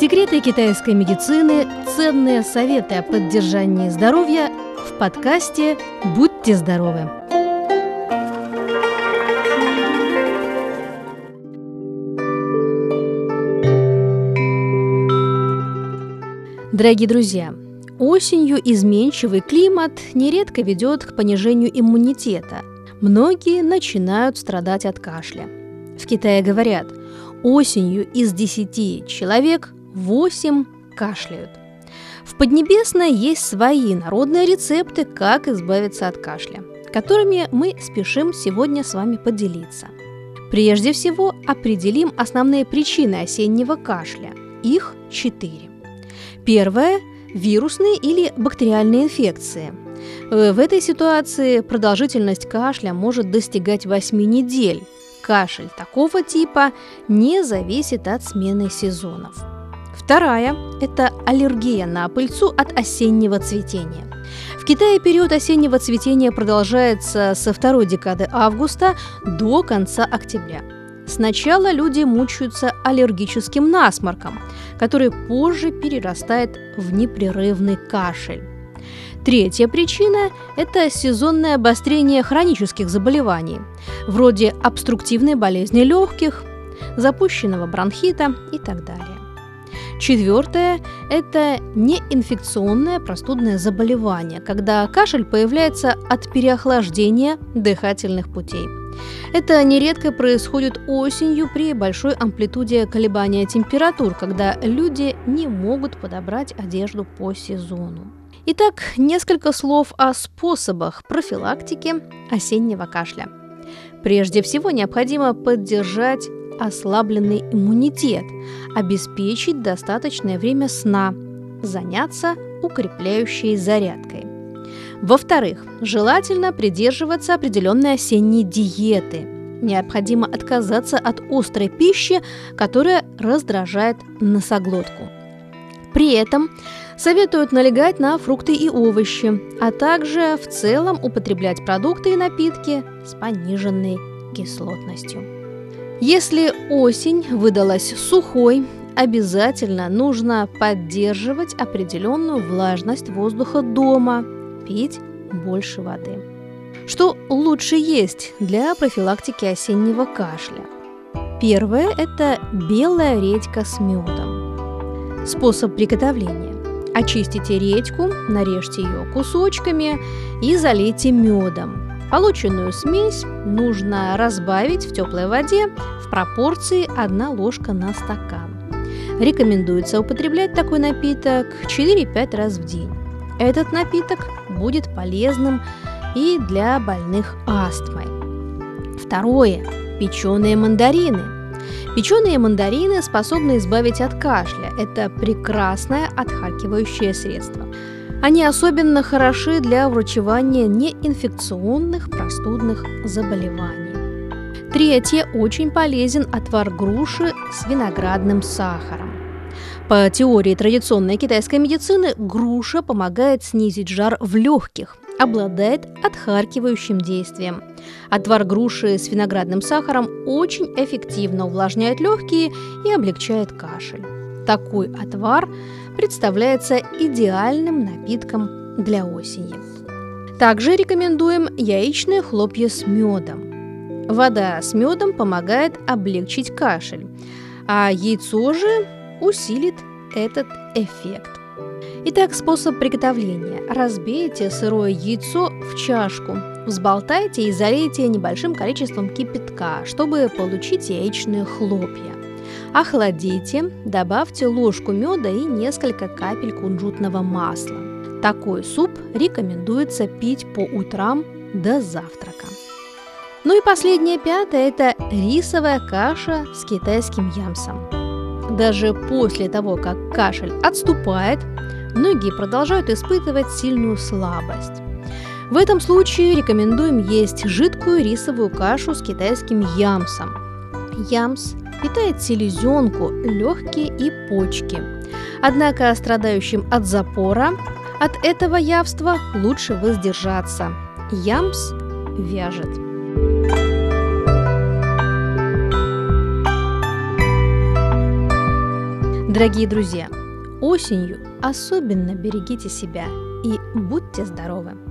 Секреты китайской медицины, ценные советы о поддержании здоровья в подкасте «Будьте здоровы». Дорогие друзья, осенью изменчивый климат нередко ведет к понижению иммунитета. Многие начинают страдать от кашля. В Китае говорят, осенью из 10 человек 8 кашляют. В Поднебесной есть свои народные рецепты, как избавиться от кашля, которыми мы спешим сегодня с вами поделиться. Прежде всего определим основные причины осеннего кашля. Их четыре. Первое – вирусные или бактериальные инфекции. Э, в этой ситуации продолжительность кашля может достигать 8 недель. Кашель такого типа не зависит от смены сезонов. Вторая – это аллергия на пыльцу от осеннего цветения. В Китае период осеннего цветения продолжается со второй декады августа до конца октября. Сначала люди мучаются аллергическим насморком, который позже перерастает в непрерывный кашель. Третья причина – это сезонное обострение хронических заболеваний, вроде обструктивной болезни легких, запущенного бронхита и так далее. Четвертое – это неинфекционное простудное заболевание, когда кашель появляется от переохлаждения дыхательных путей. Это нередко происходит осенью при большой амплитуде колебания температур, когда люди не могут подобрать одежду по сезону. Итак, несколько слов о способах профилактики осеннего кашля. Прежде всего необходимо поддержать ослабленный иммунитет, обеспечить достаточное время сна, заняться укрепляющей зарядкой. Во-вторых, желательно придерживаться определенной осенней диеты. Необходимо отказаться от острой пищи, которая раздражает носоглотку. При этом советуют налегать на фрукты и овощи, а также в целом употреблять продукты и напитки с пониженной кислотностью. Если осень выдалась сухой, обязательно нужно поддерживать определенную влажность воздуха дома, пить больше воды. Что лучше есть для профилактики осеннего кашля? Первое – это белая редька с медом. Способ приготовления. Очистите редьку, нарежьте ее кусочками и залейте медом. Полученную смесь нужно разбавить в теплой воде в пропорции 1 ложка на стакан. Рекомендуется употреблять такой напиток 4-5 раз в день. Этот напиток будет полезным и для больных астмой. Второе. Печеные мандарины. Печеные мандарины способны избавить от кашля. Это прекрасное отхаркивающее средство. Они особенно хороши для врачевания неинфекционных простудных заболеваний. Третье. Очень полезен отвар груши с виноградным сахаром. По теории традиционной китайской медицины, груша помогает снизить жар в легких, обладает отхаркивающим действием. Отвар груши с виноградным сахаром очень эффективно увлажняет легкие и облегчает кашель. Такой отвар представляется идеальным напитком для осени. Также рекомендуем яичные хлопья с медом. Вода с медом помогает облегчить кашель, а яйцо же усилит этот эффект. Итак, способ приготовления. Разбейте сырое яйцо в чашку, взболтайте и залейте небольшим количеством кипятка, чтобы получить яичные хлопья. Охладите, добавьте ложку меда и несколько капель кунжутного масла. Такой суп рекомендуется пить по утрам до завтрака. Ну и последнее пятое – это рисовая каша с китайским ямсом. Даже после того, как кашель отступает, многие продолжают испытывать сильную слабость. В этом случае рекомендуем есть жидкую рисовую кашу с китайским ямсом. Ямс питает селезенку, легкие и почки. Однако страдающим от запора от этого явства лучше воздержаться. Ямс вяжет. Дорогие друзья, осенью особенно берегите себя и будьте здоровы!